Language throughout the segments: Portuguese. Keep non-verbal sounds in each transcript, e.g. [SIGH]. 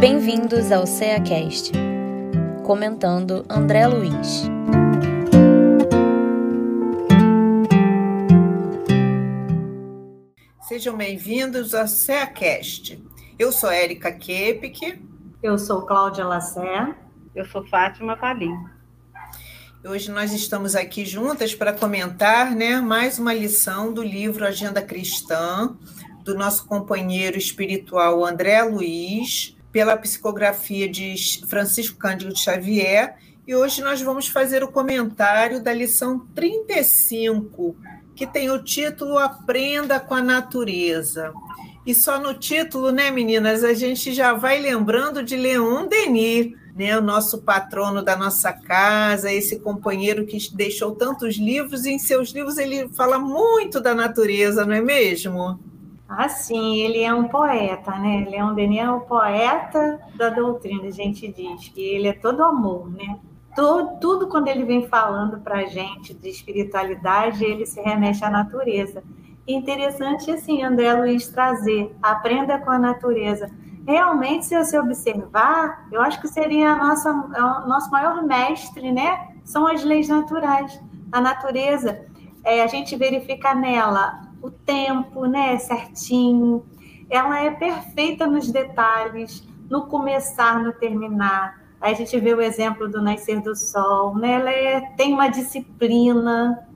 Bem-vindos ao CEACast. Comentando André Luiz. Sejam bem-vindos ao CEACast. Eu sou Érica Kepik. Eu sou Cláudia Lassé. Eu sou Fátima Palim. Hoje nós estamos aqui juntas para comentar né, mais uma lição do livro Agenda Cristã, do nosso companheiro espiritual André Luiz, pela psicografia de Francisco Cândido Xavier. E hoje nós vamos fazer o comentário da lição 35, que tem o título Aprenda com a Natureza. E só no título, né, meninas, a gente já vai lembrando de Leon Denis, né, o nosso patrono da nossa casa, esse companheiro que deixou tantos livros, e em seus livros ele fala muito da natureza, não é mesmo? Ah, sim, ele é um poeta, né? Leon Denis é o poeta da doutrina, a gente diz que ele é todo amor, né? Tudo, tudo quando ele vem falando para a gente de espiritualidade, ele se remete à natureza. Interessante, assim, André Luiz trazer, aprenda com a natureza realmente, se você observar, eu acho que seria a nossa, é o nosso maior mestre, né? São as leis naturais. A natureza, é, a gente verifica nela o tempo, né? Certinho. Ela é perfeita nos detalhes, no começar, no terminar. Aí a gente vê o exemplo do nascer do sol, né? Ela é, tem uma disciplina,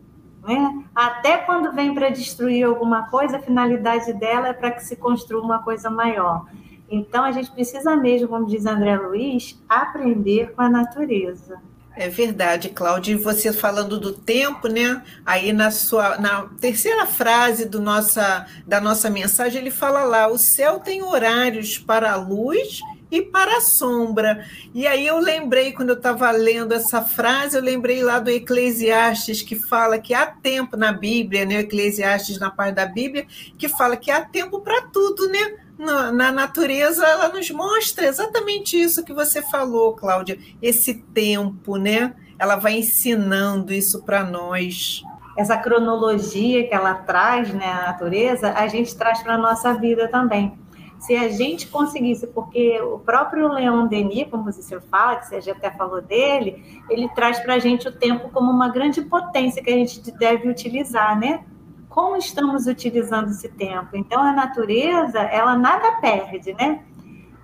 né? Até quando vem para destruir alguma coisa, a finalidade dela é para que se construa uma coisa maior. Então, a gente precisa mesmo, como diz André Luiz, aprender com a natureza. É verdade, Cláudia. E você falando do tempo, né? Aí na sua na terceira frase do nossa, da nossa mensagem, ele fala lá: o céu tem horários para a luz e para a sombra. E aí eu lembrei, quando eu estava lendo essa frase, eu lembrei lá do Eclesiastes, que fala que há tempo na Bíblia, né? Eclesiastes na parte da Bíblia, que fala que há tempo para tudo, né? Na, na, natureza, ela nos mostra exatamente isso que você falou, Cláudia, esse tempo, né? Ela vai ensinando isso para nós. Essa cronologia que ela traz, né, a natureza, a gente traz para a nossa vida também. Se a gente conseguisse, porque o próprio Leon Denis, como você fala, que você já até falou dele, ele traz para a gente o tempo como uma grande potência que a gente deve utilizar, né? Como estamos utilizando esse tempo. Então, a natureza, ela nada perde, né?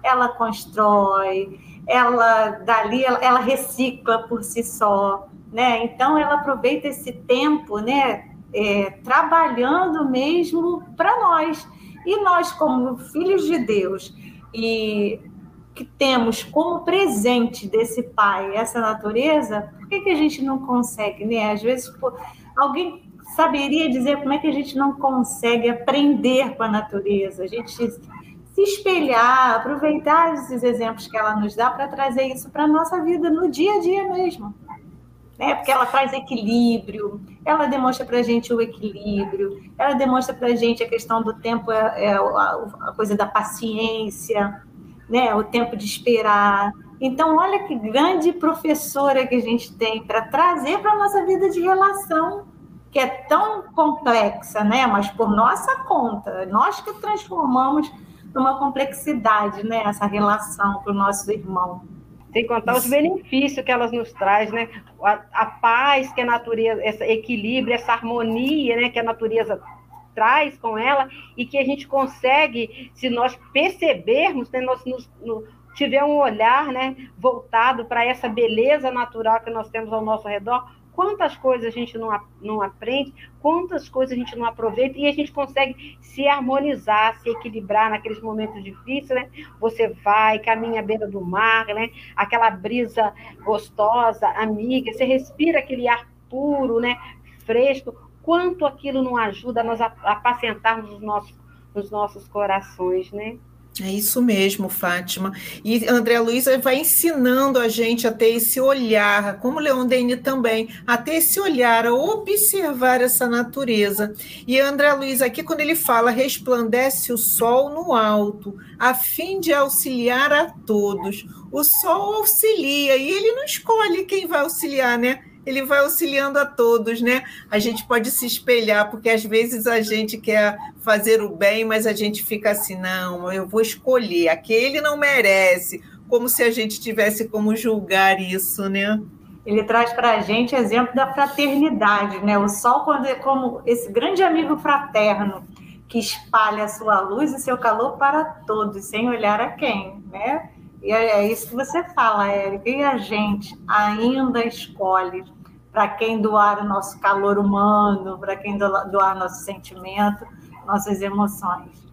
Ela constrói, ela dali, ela, ela recicla por si só, né? Então, ela aproveita esse tempo, né? É, trabalhando mesmo para nós. E nós, como filhos de Deus, e que temos como presente desse Pai essa natureza, por que, que a gente não consegue, né? Às vezes, alguém saberia dizer como é que a gente não consegue aprender com a natureza, a gente se espelhar, aproveitar esses exemplos que ela nos dá para trazer isso para a nossa vida no dia a dia mesmo. Né? Porque ela traz equilíbrio, ela demonstra para a gente o equilíbrio, ela demonstra para a gente a questão do tempo, é, é a coisa da paciência, né? o tempo de esperar. Então, olha que grande professora que a gente tem para trazer para a nossa vida de relação que é tão complexa, né? Mas por nossa conta, nós que transformamos numa complexidade, né? Essa relação com o nosso irmão. Sem contar os benefícios que elas nos traz, né? A, a, paz que a natureza, esse equilíbrio, essa harmonia, né? Que a natureza traz com ela e que a gente consegue, se nós percebermos, né? Nós nos, no, tiver um olhar, né? Voltado para essa beleza natural que nós temos ao nosso redor, quantas coisas a gente não, não aprende, quantas coisas a gente não aproveita e a gente consegue se harmonizar, se equilibrar naqueles momentos difíceis, né? Você vai, caminha à beira do mar, né? Aquela brisa gostosa, amiga, você respira aquele ar puro, né? Fresco. Quanto aquilo não ajuda a nós apacentarmos os nossos, os nossos corações, né? É isso mesmo, Fátima. E André Luiz vai ensinando a gente a ter esse olhar, como Leon Denis também, a ter esse olhar, a observar essa natureza. E André Luiz aqui, quando ele fala, resplandece o sol no alto, a fim de auxiliar a todos. O sol auxilia, e ele não escolhe quem vai auxiliar, né? Ele vai auxiliando a todos, né? A gente pode se espelhar, porque às vezes a gente quer fazer o bem, mas a gente fica assim, não, eu vou escolher, aquele não merece, como se a gente tivesse como julgar isso, né? Ele traz para a gente exemplo da fraternidade, né? O sol quando é como esse grande amigo fraterno que espalha a sua luz e seu calor para todos, sem olhar a quem, né? E é, é isso que você fala, Érica. E a gente ainda escolhe para quem doar o nosso calor humano, para quem doar nosso sentimento, nossas emoções.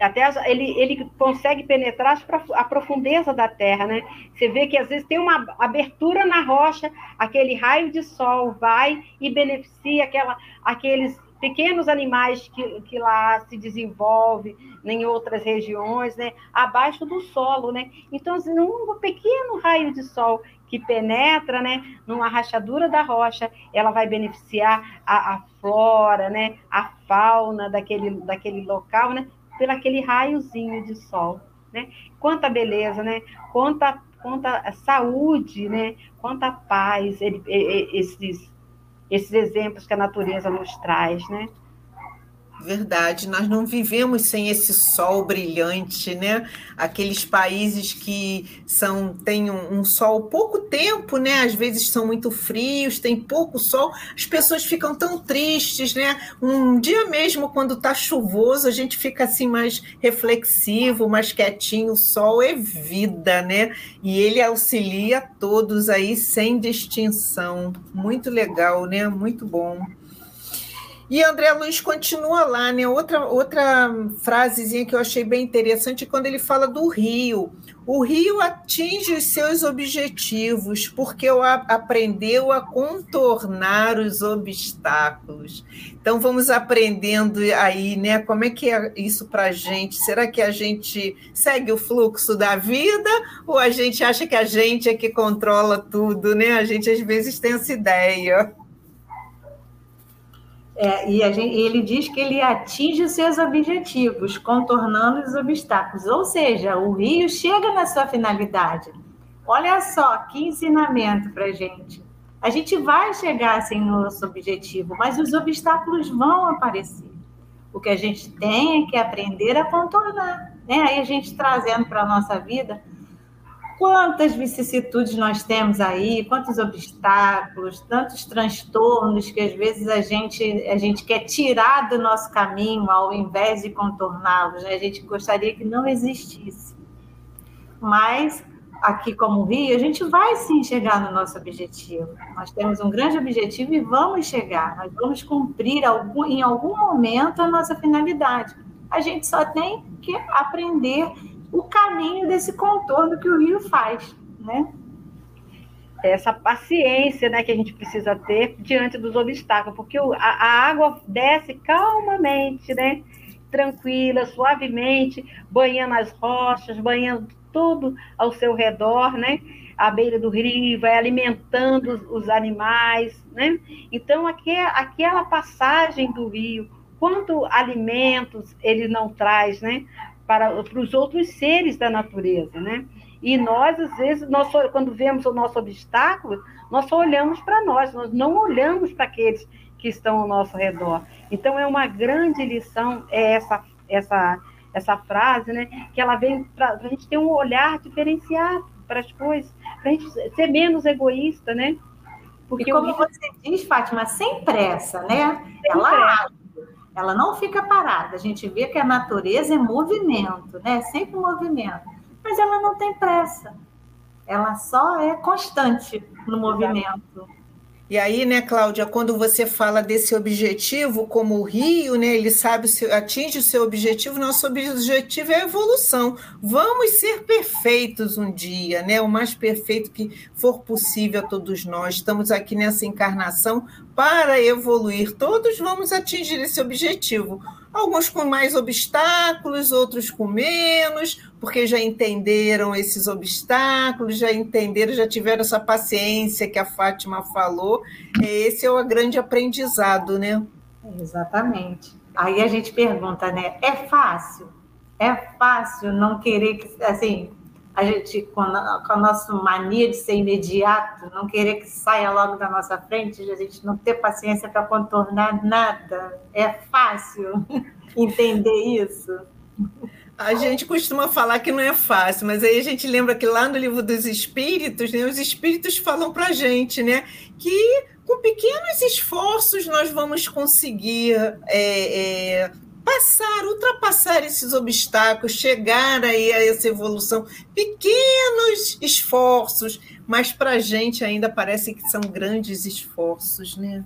Até ele, ele consegue penetrar a profundeza da terra, né? Você vê que às vezes tem uma abertura na rocha, aquele raio de sol vai e beneficia aquela, aqueles pequenos animais que, que lá se desenvolvem em outras regiões, né, abaixo do solo, né? Então, assim, um pequeno raio de sol que penetra, né, numa rachadura da rocha, ela vai beneficiar a, a flora, né, a fauna daquele, daquele local, né, pelo aquele raiozinho de sol, né? Quanta beleza, né? Quanta, quanta saúde, né? Quanta paz ele, esses esses exemplos que a natureza nos traz, né? Verdade, nós não vivemos sem esse sol brilhante, né? Aqueles países que são têm um, um, sol pouco tempo, né? Às vezes são muito frios, tem pouco sol, as pessoas ficam tão tristes, né? Um dia mesmo quando tá chuvoso, a gente fica assim mais reflexivo, mais quietinho. O sol é vida, né? E ele auxilia todos aí sem distinção. Muito legal, né? Muito bom. E André Luiz continua lá, né? Outra, outra frasezinha que eu achei bem interessante é quando ele fala do rio. O rio atinge os seus objetivos porque aprendeu a contornar os obstáculos. Então vamos aprendendo aí, né? Como é que é isso para a gente? Será que a gente segue o fluxo da vida ou a gente acha que a gente é que controla tudo, né? A gente às vezes tem essa ideia. É, e gente, ele diz que ele atinge os seus objetivos, contornando os obstáculos. Ou seja, o rio chega na sua finalidade. Olha só que ensinamento para gente. A gente vai chegar assim no nosso objetivo, mas os obstáculos vão aparecer. O que a gente tem é que aprender a contornar. Né? Aí a gente trazendo para a nossa vida quantas vicissitudes nós temos aí, quantos obstáculos, tantos transtornos que às vezes a gente, a gente quer tirar do nosso caminho ao invés de contorná-los. Né? A gente gostaria que não existisse. Mas aqui como Rio, a gente vai sim chegar no nosso objetivo. Nós temos um grande objetivo e vamos chegar. Nós vamos cumprir algum, em algum momento a nossa finalidade. A gente só tem que aprender o caminho desse contorno que o rio faz, né? Essa paciência né, que a gente precisa ter diante dos obstáculos, porque a, a água desce calmamente, né? tranquila, suavemente, banhando as rochas, banhando tudo ao seu redor, né? À beira do rio, vai alimentando os, os animais, né? Então, aqui, aquela passagem do rio, quanto alimentos ele não traz, né? Para, para os outros seres da natureza, né? E nós, às vezes, nós só, quando vemos o nosso obstáculo, nós só olhamos para nós, nós não olhamos para aqueles que estão ao nosso redor. Então, é uma grande lição é essa, essa, essa frase, né? Que ela vem para a gente ter um olhar diferenciado para as coisas, para a gente ser menos egoísta, né? Porque e como você diz, Fátima, sem pressa, né? Sem ela pressa ela não fica parada. A gente vê que a natureza é movimento, né? Sempre movimento. Mas ela não tem pressa. Ela só é constante no movimento. E aí, né, Cláudia, quando você fala desse objetivo, como o rio, né, ele sabe, atinge o seu objetivo, nosso objetivo é a evolução. Vamos ser perfeitos um dia, né, o mais perfeito que for possível a todos nós. Estamos aqui nessa encarnação para evoluir. Todos vamos atingir esse objetivo alguns com mais obstáculos, outros com menos, porque já entenderam esses obstáculos, já entenderam, já tiveram essa paciência que a Fátima falou. Esse é o grande aprendizado, né? Exatamente. Aí a gente pergunta, né? É fácil? É fácil não querer que, assim, a gente, com a, com a nossa mania de ser imediato, não querer que saia logo da nossa frente, a gente não ter paciência para contornar nada. É fácil [LAUGHS] entender isso. A gente costuma falar que não é fácil, mas aí a gente lembra que lá no livro dos Espíritos, né, os Espíritos falam para a gente, né, que com pequenos esforços nós vamos conseguir é, é, passar, ultrapassar esses obstáculos, chegar aí a essa evolução. Pequenos esforços, mas para a gente ainda parece que são grandes esforços, né?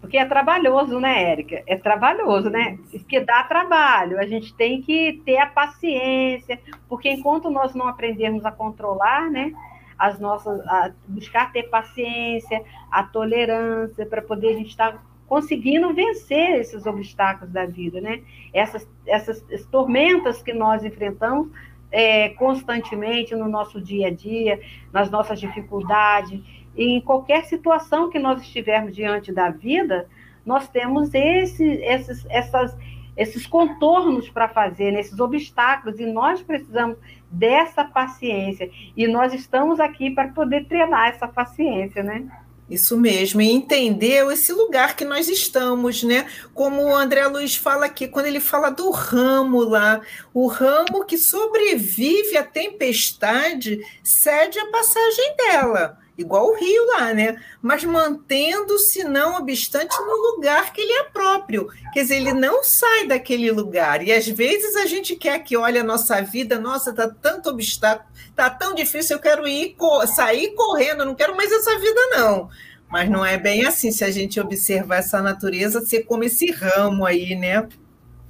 Porque é trabalhoso, né, Érica? É trabalhoso, né? Porque dá trabalho. A gente tem que ter a paciência, porque enquanto nós não aprendermos a controlar, né? As nossas, a buscar ter paciência, a tolerância, para poder a gente estar tá conseguindo vencer esses obstáculos da vida, né? Essas, essas, tormentas que nós enfrentamos é, constantemente no nosso dia a dia, nas nossas dificuldades, em qualquer situação que nós estivermos diante da vida, nós temos esse, esses, essas, esses contornos para fazer, nesses obstáculos, e nós precisamos dessa paciência. E nós estamos aqui para poder treinar essa paciência, né? Isso mesmo, e entender esse lugar que nós estamos, né? Como o André Luiz fala aqui, quando ele fala do ramo lá, o ramo que sobrevive à tempestade cede a passagem dela igual o rio lá, né? Mas mantendo-se, não obstante, no lugar que ele é próprio. Quer dizer, ele não sai daquele lugar. E às vezes a gente quer que olhe a nossa vida, nossa, tá tanto obstáculo, tá tão difícil, eu quero ir sair correndo, não quero mais essa vida, não. Mas não é bem assim, se a gente observar essa natureza, ser como esse ramo aí, né?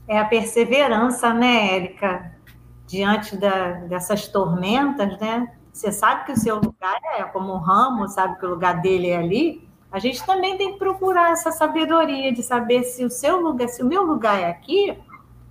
É a perseverança, né, Érica? Diante da, dessas tormentas, né? você sabe que o seu lugar é como um ramo, sabe que o lugar dele é ali, a gente também tem que procurar essa sabedoria de saber se o seu lugar, se o meu lugar é aqui,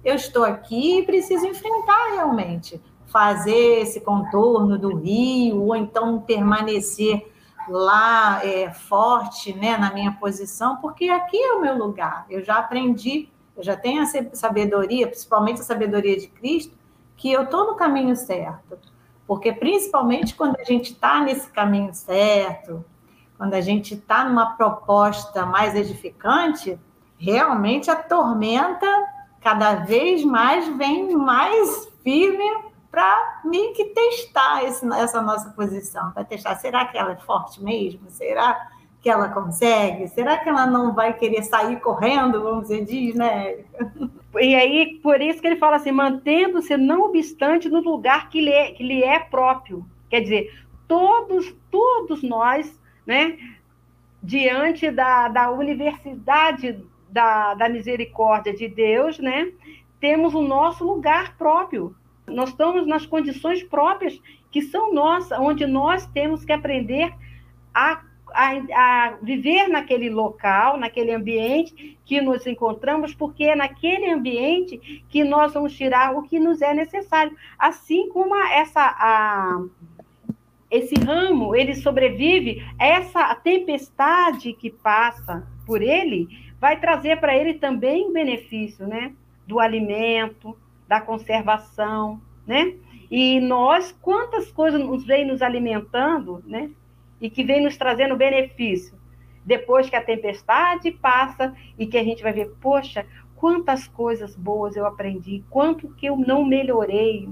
eu estou aqui e preciso enfrentar realmente, fazer esse contorno do rio, ou então permanecer lá é, forte né, na minha posição, porque aqui é o meu lugar. Eu já aprendi, eu já tenho a sabedoria, principalmente a sabedoria de Cristo, que eu estou no caminho certo. Porque, principalmente quando a gente está nesse caminho certo, quando a gente está numa proposta mais edificante, realmente a tormenta cada vez mais vem mais firme para mim que testar esse, essa nossa posição, para testar, será que ela é forte mesmo? Será que ela consegue? Será que ela não vai querer sair correndo, vamos dizer, diz, né, E aí, por isso que ele fala assim, mantendo-se, não obstante, no lugar que lhe, é, que lhe é próprio. Quer dizer, todos, todos nós, né, diante da, da universidade da, da misericórdia de Deus, né, temos o nosso lugar próprio. Nós estamos nas condições próprias que são nossas, onde nós temos que aprender a a, a, viver naquele local, naquele ambiente que nos encontramos, porque é naquele ambiente que nós vamos tirar o que nos é necessário. Assim como essa, a, esse ramo, ele sobrevive, essa tempestade que passa por ele vai trazer para ele também benefício, né? Do alimento, da conservação, né? E nós, quantas coisas nos vem nos alimentando, né? e que vem nos trazendo benefício. Depois que a tempestade passa e que a gente vai ver, poxa, quantas coisas boas eu aprendi, quanto que eu não melhorei.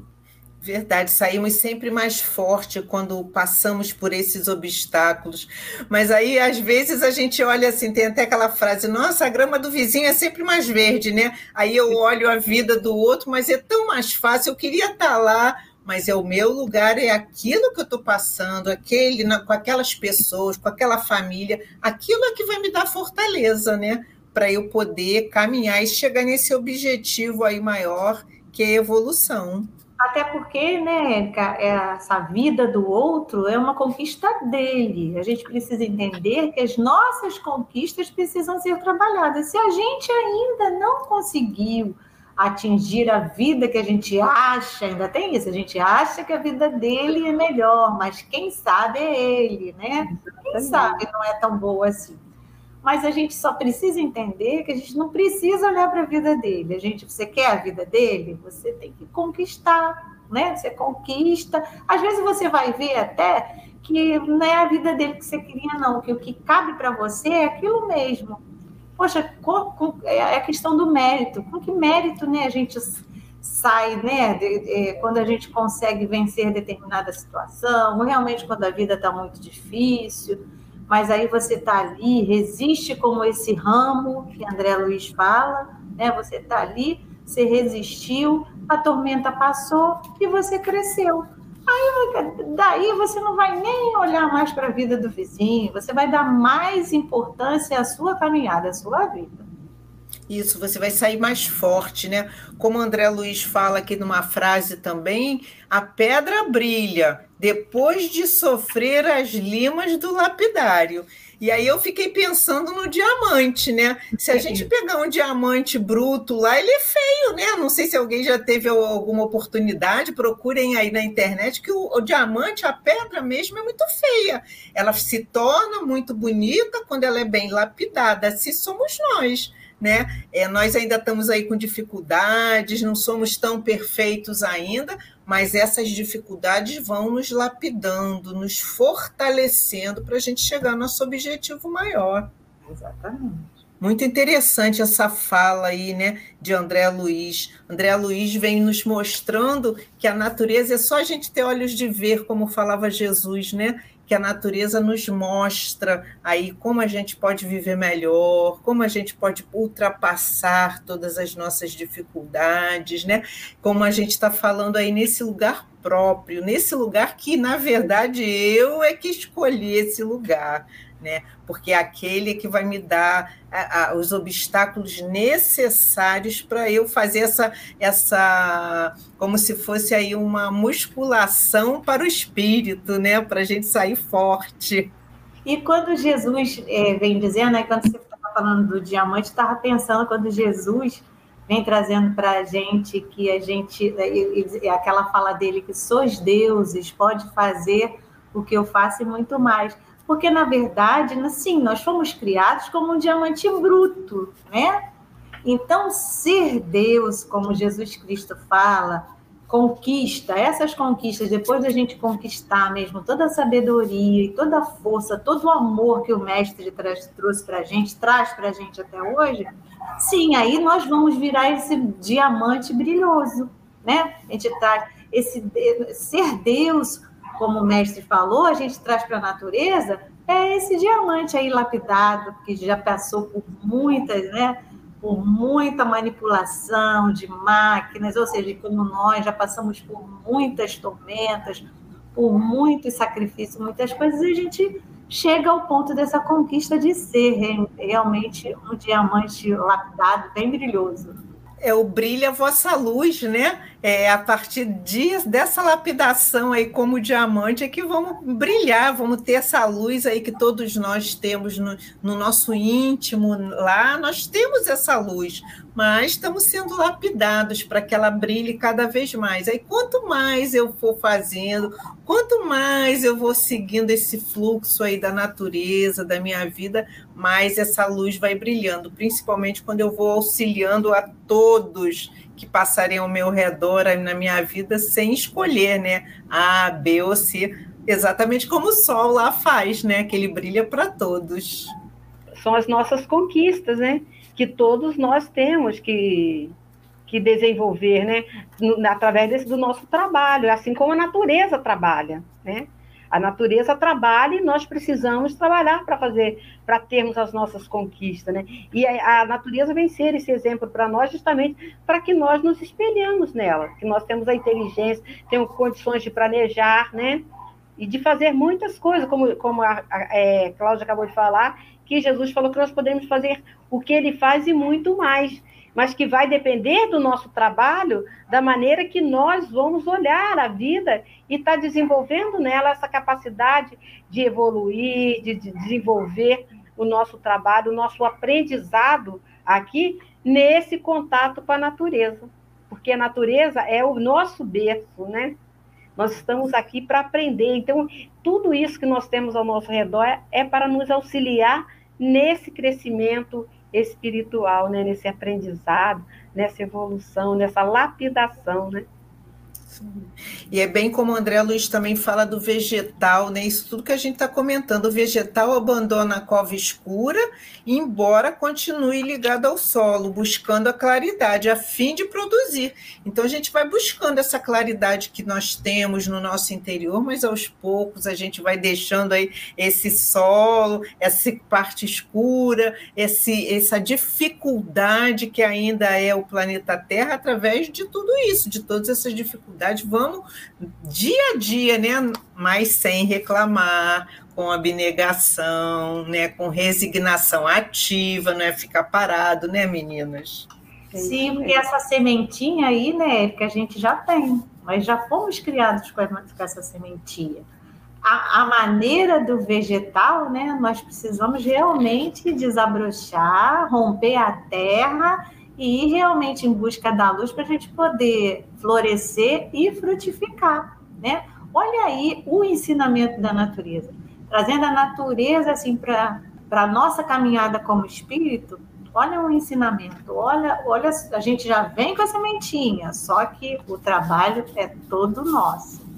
Verdade, saímos sempre mais forte quando passamos por esses obstáculos. Mas aí, às vezes, a gente olha assim, tem até aquela frase: nossa, a grama do vizinho é sempre mais verde, né? Aí eu olho a vida do outro, mas é tão mais fácil, eu queria estar lá mas é o meu lugar, é aquilo que eu estou passando, aquele, com aquelas pessoas, com aquela família, aquilo é que vai me dar fortaleza, né? Para eu poder caminhar e chegar nesse objetivo aí maior, que é a evolução. Até porque, né, essa vida do outro é uma conquista dele. A gente precisa entender que as nossas conquistas precisam ser trabalhadas. Se a gente ainda não conseguiu atingir a vida que a gente acha, ainda tem isso, a gente acha que a vida dele é melhor, mas quem sabe é ele, né? Quem sabe não é tão boa assim. Mas a gente só precisa entender que a gente não precisa olhar para a vida dele. A gente, você quer a vida dele, você tem que conquistar. né? Você conquista. Às vezes você vai ver até que não é a vida dele que você queria, não, que o que cabe para você é aquilo mesmo. Poxa, com, com, é a questão do mérito. Com que mérito né, a gente sai, né? De, de, quando a gente consegue vencer determinada situação, realmente quando a vida está muito difícil, mas aí você está ali, resiste como esse ramo que André Luiz fala, né? Você está ali, você resistiu, a tormenta passou e você cresceu. Aí daí você não vai nem olhar mais para a vida do vizinho, você vai dar mais importância à sua caminhada, à sua vida. Isso, você vai sair mais forte, né? Como o André Luiz fala aqui numa frase também, a pedra brilha depois de sofrer as limas do lapidário. E aí eu fiquei pensando no diamante, né? Se a gente pegar um diamante bruto lá, ele é feio, né? Não sei se alguém já teve alguma oportunidade, procurem aí na internet que o, o diamante, a pedra mesmo, é muito feia. Ela se torna muito bonita quando ela é bem lapidada. Assim somos nós né? É, nós ainda estamos aí com dificuldades, não somos tão perfeitos ainda, mas essas dificuldades vão nos lapidando, nos fortalecendo para a gente chegar ao nosso objetivo maior. Exatamente. Muito interessante essa fala aí, né, de André Luiz. André Luiz vem nos mostrando que a natureza é só a gente ter olhos de ver, como falava Jesus, né? Que a natureza nos mostra aí como a gente pode viver melhor, como a gente pode ultrapassar todas as nossas dificuldades, né? Como a gente está falando aí nesse lugar próprio, nesse lugar que, na verdade, eu é que escolhi esse lugar né? Porque é aquele que vai me dar a, a, os obstáculos necessários para eu fazer essa, essa, como se fosse aí uma musculação para o espírito, né? Para a gente sair forte. E quando Jesus é, vem dizendo, né, quando você estava falando do diamante, estava pensando quando Jesus vem trazendo para a gente que a gente, é, aquela fala dele que sois deuses, pode fazer o que eu faço e muito mais porque na verdade, sim, nós fomos criados como um diamante bruto, né? Então, ser Deus, como Jesus Cristo fala, conquista, essas conquistas, depois da gente conquistar mesmo toda a sabedoria e toda a força, todo o amor que o Mestre trouxe para a gente, traz para a gente até hoje, sim, aí nós vamos virar esse diamante brilhoso, né? A gente traz esse ser Deus como o mestre falou, a gente traz para a natureza é esse diamante aí lapidado, que já passou por muitas, né? Por muita manipulação de máquinas, ou seja, como nós já passamos por muitas tormentas, por muitos sacrifícios, muitas coisas, e a gente chega ao ponto dessa conquista de ser realmente um diamante lapidado, bem brilhoso. É o brilha a vossa luz, né? É, a partir de, dessa lapidação aí como diamante é que vamos brilhar, vamos ter essa luz aí que todos nós temos no, no nosso íntimo lá, nós temos essa luz, mas estamos sendo lapidados para que ela brilhe cada vez mais. Aí quanto mais eu for fazendo, quanto mais eu vou seguindo esse fluxo aí da natureza, da minha vida, mais essa luz vai brilhando, principalmente quando eu vou auxiliando a todos que passarem ao meu redor na minha vida sem escolher, né? A, B ou C, exatamente como o sol lá faz, né? Que ele brilha para todos. São as nossas conquistas, né? Que todos nós temos que, que desenvolver, né? Através desse, do nosso trabalho, assim como a natureza trabalha, né? A natureza trabalha e nós precisamos trabalhar para fazer, para termos as nossas conquistas, né? E a, a natureza vem ser esse exemplo para nós justamente para que nós nos espelhamos nela, que nós temos a inteligência, temos condições de planejar, né? E de fazer muitas coisas, como, como a, a é, Cláudia acabou de falar, que Jesus falou que nós podemos fazer o que ele faz e muito mais mas que vai depender do nosso trabalho, da maneira que nós vamos olhar a vida e estar tá desenvolvendo nela essa capacidade de evoluir, de, de desenvolver o nosso trabalho, o nosso aprendizado aqui nesse contato com a natureza. Porque a natureza é o nosso berço, né? Nós estamos aqui para aprender. Então, tudo isso que nós temos ao nosso redor é para nos auxiliar nesse crescimento espiritual, né? nesse aprendizado, nessa evolução, nessa lapidação, né? E é bem como o André Luiz também fala do vegetal, né? Isso tudo que a gente está comentando. O vegetal abandona a cova escura, embora continue ligado ao solo, buscando a claridade, a fim de produzir. Então a gente vai buscando essa claridade que nós temos no nosso interior, mas aos poucos a gente vai deixando aí esse solo, essa parte escura, esse, essa dificuldade que ainda é o planeta Terra através de tudo isso, de todas essas dificuldades. Vamos dia a dia, né? Mas sem reclamar, com abnegação, né? Com resignação ativa, não é ficar parado, né, meninas? Sim, porque essa sementinha aí, né, que a gente já tem, mas já fomos criados com essa sementinha. A, a, maneira do vegetal, né, nós precisamos realmente desabrochar, romper a terra e ir realmente em busca da luz para a gente poder florescer e frutificar, né? Olha aí o ensinamento da natureza, trazendo a natureza assim para a nossa caminhada como espírito. Olha o ensinamento, olha, olha, a gente já vem com a sementinha, só que o trabalho é todo nosso.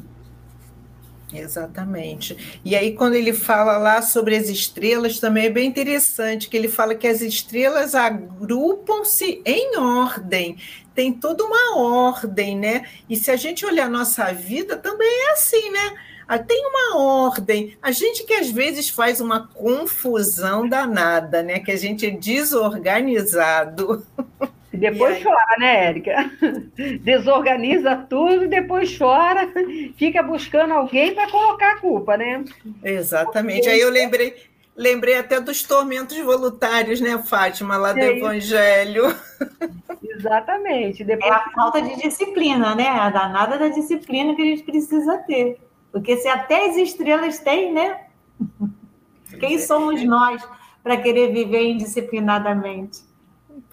Exatamente. E aí, quando ele fala lá sobre as estrelas, também é bem interessante, que ele fala que as estrelas agrupam-se em ordem, tem toda uma ordem, né? E se a gente olhar a nossa vida, também é assim, né? Ah, tem uma ordem. A gente que às vezes faz uma confusão danada, né? Que a gente é desorganizado. [LAUGHS] E depois e chora, né, Érica? [LAUGHS] Desorganiza tudo, depois chora, fica buscando alguém para colocar a culpa, né? Exatamente. Aí eu lembrei, lembrei até dos tormentos voluntários, né, Fátima, lá do é Evangelho. [LAUGHS] Exatamente. Depois... É a falta de disciplina, né? A danada da disciplina que a gente precisa ter. Porque se até as estrelas têm, né? Quem somos nós para querer viver indisciplinadamente?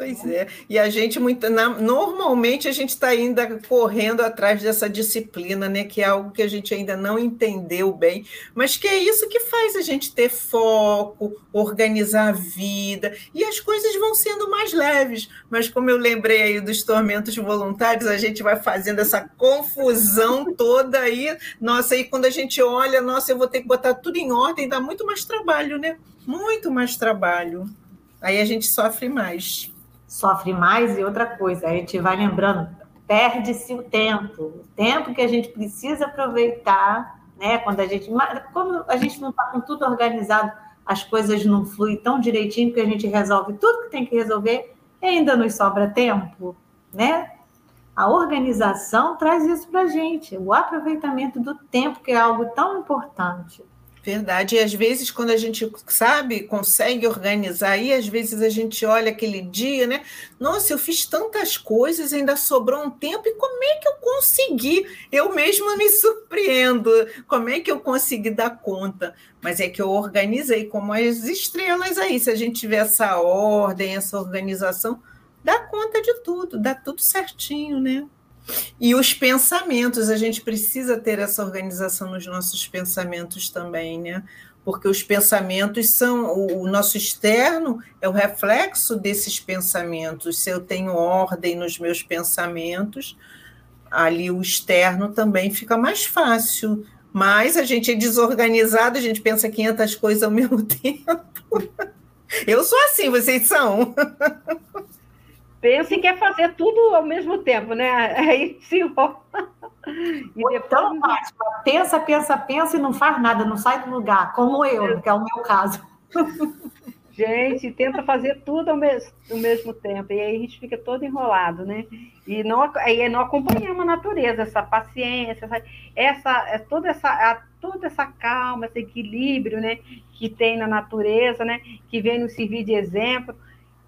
Pois é. E a gente muito, na, normalmente a gente está ainda correndo atrás dessa disciplina, né? Que é algo que a gente ainda não entendeu bem, mas que é isso que faz a gente ter foco, organizar a vida, e as coisas vão sendo mais leves. Mas como eu lembrei aí dos tormentos voluntários, a gente vai fazendo essa confusão toda aí. Nossa, aí quando a gente olha, nossa, eu vou ter que botar tudo em ordem, dá muito mais trabalho, né? Muito mais trabalho. Aí a gente sofre mais. Sofre mais e outra coisa, a gente vai lembrando, perde-se o tempo, o tempo que a gente precisa aproveitar, né? Quando a gente, como a gente não está com tudo organizado, as coisas não fluem tão direitinho que a gente resolve tudo que tem que resolver, e ainda nos sobra tempo, né? A organização traz isso para a gente, o aproveitamento do tempo, que é algo tão importante. Verdade. E às vezes, quando a gente sabe, consegue organizar, e às vezes a gente olha aquele dia, né? Nossa, eu fiz tantas coisas, ainda sobrou um tempo, e como é que eu consegui? Eu mesma me [LAUGHS] surpreendo. Como é que eu consegui dar conta? Mas é que eu organizei como as estrelas aí. Se a gente tiver essa ordem, essa organização, dá conta de tudo, dá tudo certinho, né? E os pensamentos, a gente precisa ter essa organização nos nossos pensamentos também, né? Porque os pensamentos são o, nosso externo é o reflexo desses pensamentos. Se eu tenho ordem nos meus pensamentos, ali o externo também fica mais fácil. Mas a gente é desorganizado, a gente pensa 500 coisas ao [LAUGHS] mesmo tempo. Eu sou assim, vocês são. [LAUGHS] pensa e quer fazer tudo ao mesmo tempo, né? Aí se enrola. E depois... Então, Fátima, pensa, pensa, pensa e não faz nada, não sai do lugar, como eu, que é o meu caso. Gente, tenta fazer tudo ao mesmo, ao mesmo tempo, e aí a gente fica todo enrolado, né? E não, aí não acompanhamos a natureza, essa paciência, essa, essa é toda essa toda essa calma, esse equilíbrio, né, que tem na natureza, né, que vem nos servir de exemplo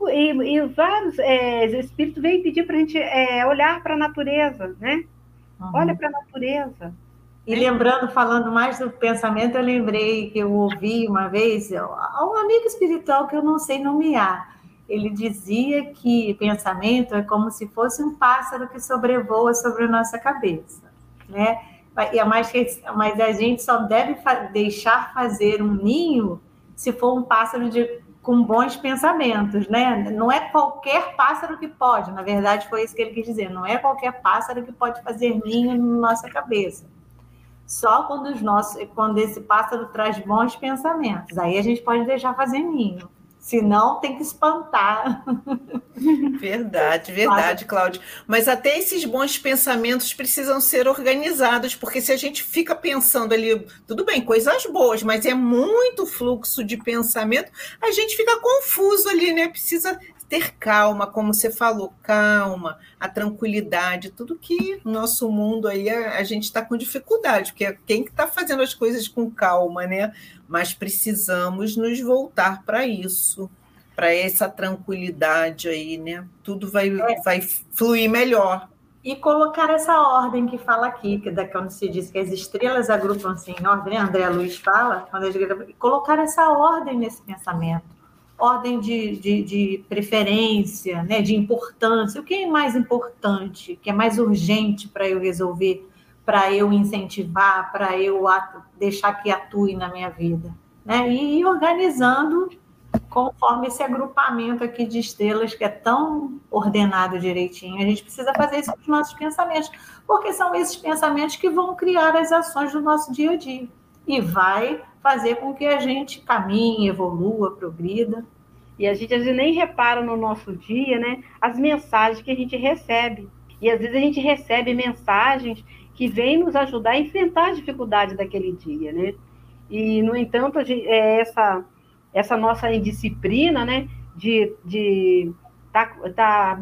e, e vários é, espíritos vêm pedir para a gente é, olhar para a natureza, né? Uhum. Olha para a natureza. E lembrando, falando mais do pensamento, eu lembrei que eu ouvi uma vez um amigo espiritual que eu não sei nomear. Ele dizia que pensamento é como se fosse um pássaro que sobrevoa sobre a nossa cabeça, né? Mas, mas a gente só deve deixar fazer um ninho se for um pássaro de com bons pensamentos, né? Não é qualquer pássaro que pode, na verdade foi isso que ele quis dizer, não é qualquer pássaro que pode fazer ninho na nossa cabeça. Só quando os nossos, quando esse pássaro traz bons pensamentos, aí a gente pode deixar fazer ninho. Senão tem que espantar. [LAUGHS] Verdade, verdade, Cláudia. Mas até esses bons pensamentos precisam ser organizados, porque se a gente fica pensando ali, tudo bem, coisas boas, mas é muito fluxo de pensamento, a gente fica confuso ali, né? Precisa ter calma, como você falou, calma, a tranquilidade, tudo que no nosso mundo aí a, a gente está com dificuldade, porque quem está fazendo as coisas com calma, né? Mas precisamos nos voltar para isso, para essa tranquilidade aí, né? Tudo vai, é. vai fluir melhor. E colocar essa ordem que fala aqui, que da quando se diz que as estrelas agrupam-se em ordem, André Luiz fala, quando colocar essa ordem nesse pensamento ordem de, de, de, preferência, né, de importância. O que é mais importante, que é mais urgente para eu resolver, para eu incentivar, para eu deixar que atue na minha vida? Né? E ir organizando conforme esse agrupamento aqui de estrelas que é tão ordenado direitinho. A gente precisa fazer isso com os nossos pensamentos, porque são esses pensamentos que vão criar as ações do nosso dia a dia e vai fazer com que a gente caminhe, evolua, progrida. E a gente às vezes nem repara no nosso dia, né, as mensagens que a gente recebe. E às vezes a gente recebe mensagens que vêm nos ajudar a enfrentar a dificuldade daquele dia, né? E, no entanto, é essa, essa nossa indisciplina, né, de de tá, tá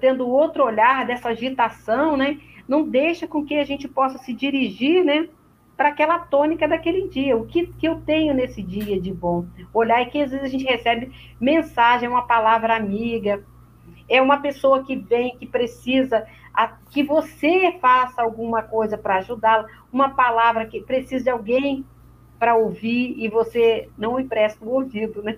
tendo outro olhar dessa agitação, né, não deixa com que a gente possa se dirigir, né, para aquela tônica daquele dia. O que, que eu tenho nesse dia de bom? Olhar e que às vezes a gente recebe mensagem, uma palavra amiga, é uma pessoa que vem, que precisa a, que você faça alguma coisa para ajudá-la, uma palavra que precisa de alguém para ouvir e você não empresta o ouvido, né?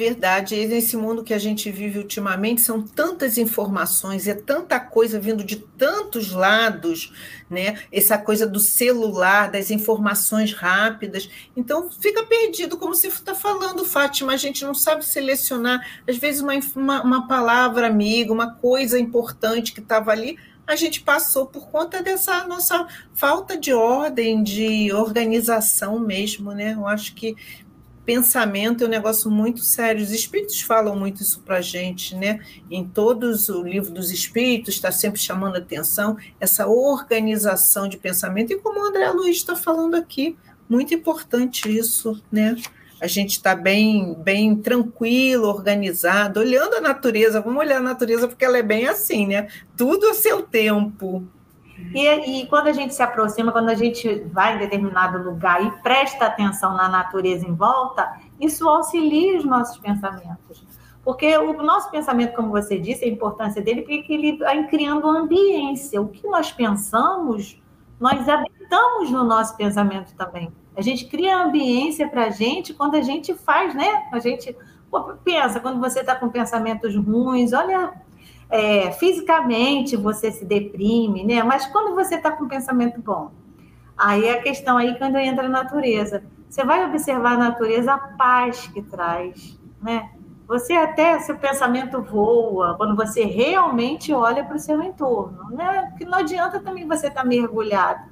Verdade, e nesse mundo que a gente vive ultimamente são tantas informações, é tanta coisa vindo de tantos lados, né? Essa coisa do celular, das informações rápidas. Então fica perdido, como você está falando, Fátima. A gente não sabe selecionar, às vezes, uma, uma, uma palavra amiga, uma coisa importante que estava ali, a gente passou por conta dessa nossa falta de ordem, de organização mesmo, né? Eu acho que pensamento é um negócio muito sério. Os espíritos falam muito isso para a gente, né? Em todos o livro dos espíritos está sempre chamando atenção essa organização de pensamento e como o André Luiz está falando aqui, muito importante isso, né? A gente está bem, bem tranquilo, organizado, olhando a natureza. Vamos olhar a natureza porque ela é bem assim, né? Tudo a seu tempo. E, e, quando a gente se aproxima, quando a gente vai em determinado lugar e presta atenção na natureza em volta, isso auxilia os nossos pensamentos. Porque o nosso pensamento, como você disse, a importância dele, porque ele vai criando ambiência. O que nós pensamos, nós habitamos no nosso pensamento também. A gente cria ambiência para a gente quando a gente faz, né? A gente pensa, quando você está com pensamentos ruins, olha é, fisicamente você se deprime, né? Mas quando você está com um pensamento bom, aí é a questão aí quando entra a natureza. Você vai observar a natureza, a paz que traz, né? Você até, seu pensamento voa, quando você realmente olha para o seu entorno, né? Porque não adianta também você estar tá mergulhado,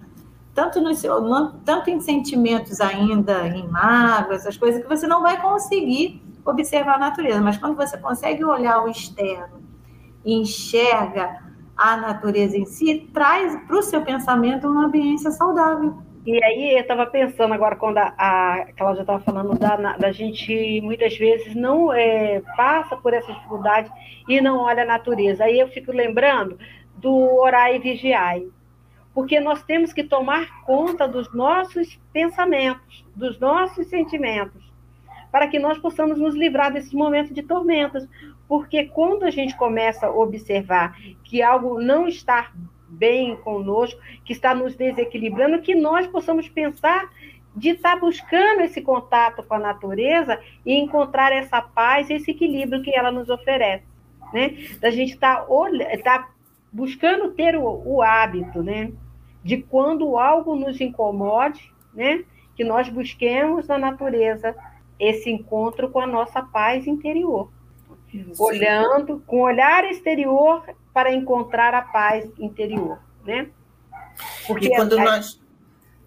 tanto, no seu, tanto em sentimentos ainda, em mágoas, essas coisas, que você não vai conseguir observar a natureza. Mas quando você consegue olhar o externo, enxerga a natureza em si, traz para o seu pensamento uma ambiência saudável. E aí eu estava pensando agora, quando a, a Cláudia estava falando da, da gente muitas vezes não é, passa por essa dificuldade e não olha a natureza. Aí eu fico lembrando do orar e vigiar. Porque nós temos que tomar conta dos nossos pensamentos, dos nossos sentimentos, para que nós possamos nos livrar desses momentos de tormentas. Porque quando a gente começa a observar que algo não está bem conosco, que está nos desequilibrando, que nós possamos pensar de estar buscando esse contato com a natureza e encontrar essa paz, esse equilíbrio que ela nos oferece, né? Da gente estar tá, tá buscando ter o, o, hábito, né? De quando algo nos incomode, né? Que nós busquemos na natureza esse encontro com a nossa paz interior. Sim. Olhando com olhar exterior para encontrar a paz interior, né? Porque e quando a, nós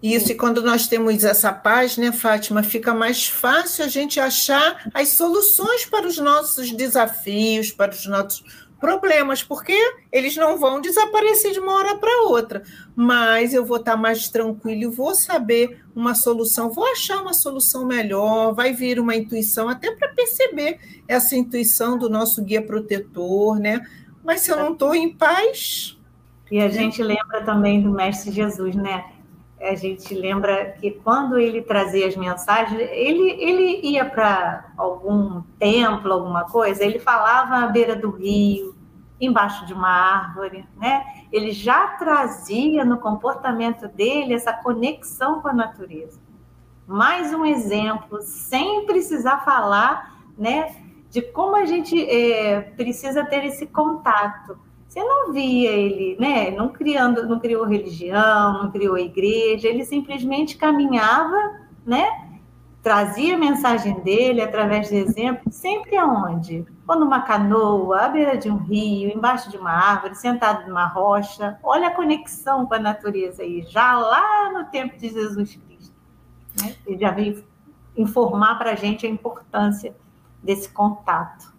isso, e quando nós temos essa paz, né, Fátima, fica mais fácil a gente achar as soluções para os nossos desafios, para os nossos problemas, porque eles não vão desaparecer de uma hora para outra. Mas eu vou estar mais tranquilo, vou saber uma solução, vou achar uma solução melhor, vai vir uma intuição, até para perceber essa intuição do nosso guia protetor, né? Mas se eu não estou em paz. E a gente lembra também do Mestre Jesus, né? A gente lembra que quando ele trazia as mensagens, ele, ele ia para algum templo, alguma coisa, ele falava à beira do rio, embaixo de uma árvore, né? Ele já trazia no comportamento dele essa conexão com a natureza. Mais um exemplo, sem precisar falar, né, de como a gente é, precisa ter esse contato você não via ele, né? Não criando, não criou religião, não criou igreja, ele simplesmente caminhava, né? Trazia a mensagem dele através de exemplos, sempre aonde? Ou numa canoa, à beira de um rio, embaixo de uma árvore, sentado numa rocha. Olha a conexão com a natureza aí, já lá no tempo de Jesus Cristo. Né? Ele já veio informar para a gente a importância desse contato.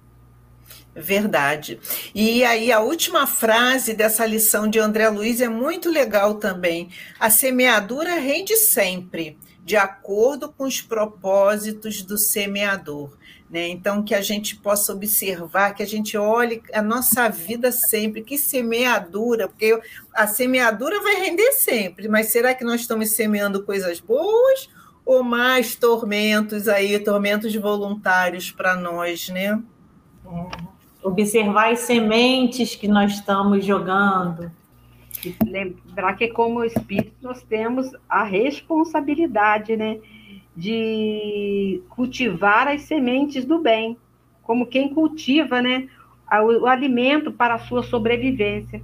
Verdade. E aí, a última frase dessa lição de André Luiz é muito legal também. A semeadura rende sempre, de acordo com os propósitos do semeador. Né? Então, que a gente possa observar, que a gente olhe a nossa vida sempre, que semeadura, porque a semeadura vai render sempre, mas será que nós estamos semeando coisas boas ou mais tormentos aí, tormentos voluntários para nós, né? É observar as sementes que nós estamos jogando. lembrar que, como espírito, nós temos a responsabilidade né, de cultivar as sementes do bem, como quem cultiva né, o, o alimento para a sua sobrevivência.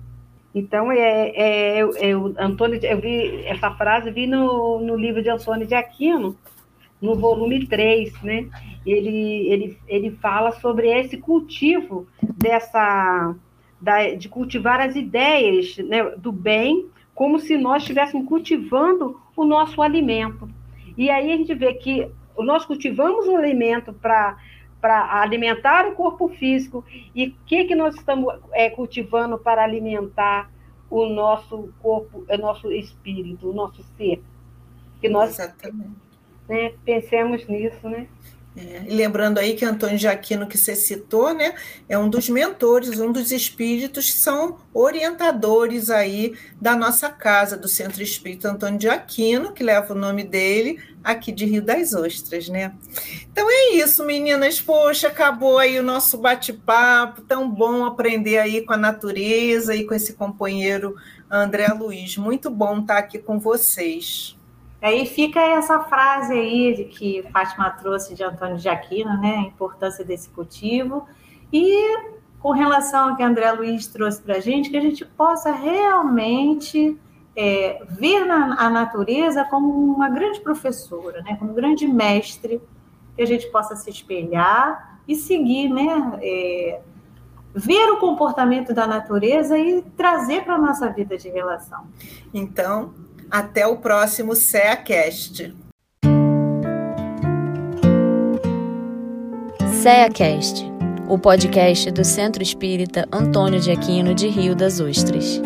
Então, é, é, é, o Antônio, eu vi essa frase, vi no, no livro de Antônio de Aquino, no volume 3, né? Ele, ele, ele fala sobre esse cultivo dessa da, de cultivar as ideias né, do bem, como se nós estivéssemos cultivando o nosso alimento. E aí a gente vê que nós cultivamos o alimento para para alimentar o corpo físico e o que que nós estamos é, cultivando para alimentar o nosso corpo, o nosso espírito, o nosso ser. Que nós Exatamente né? Pensemos nisso, né? É, lembrando aí que Antônio de Aquino, que você citou, né, é um dos mentores, um dos espíritos que são orientadores aí da nossa casa, do Centro Espírita Antônio de Aquino, que leva o nome dele, aqui de Rio das Ostras, né? Então é isso, meninas. Poxa, acabou aí o nosso bate-papo, tão bom aprender aí com a natureza e com esse companheiro André Luiz. Muito bom estar aqui com vocês. Aí fica essa frase aí que Fátima trouxe de Antônio de Aquino, né? A importância desse cultivo. E com relação ao que André Luiz trouxe para a gente, que a gente possa realmente é, ver na, a natureza como uma grande professora, né? como um grande mestre, que a gente possa se espelhar e seguir, né? É, ver o comportamento da natureza e trazer para a nossa vida de relação. Então, até o próximo CEACast. CEACast, o podcast do Centro Espírita Antônio de Aquino de Rio das Ostras.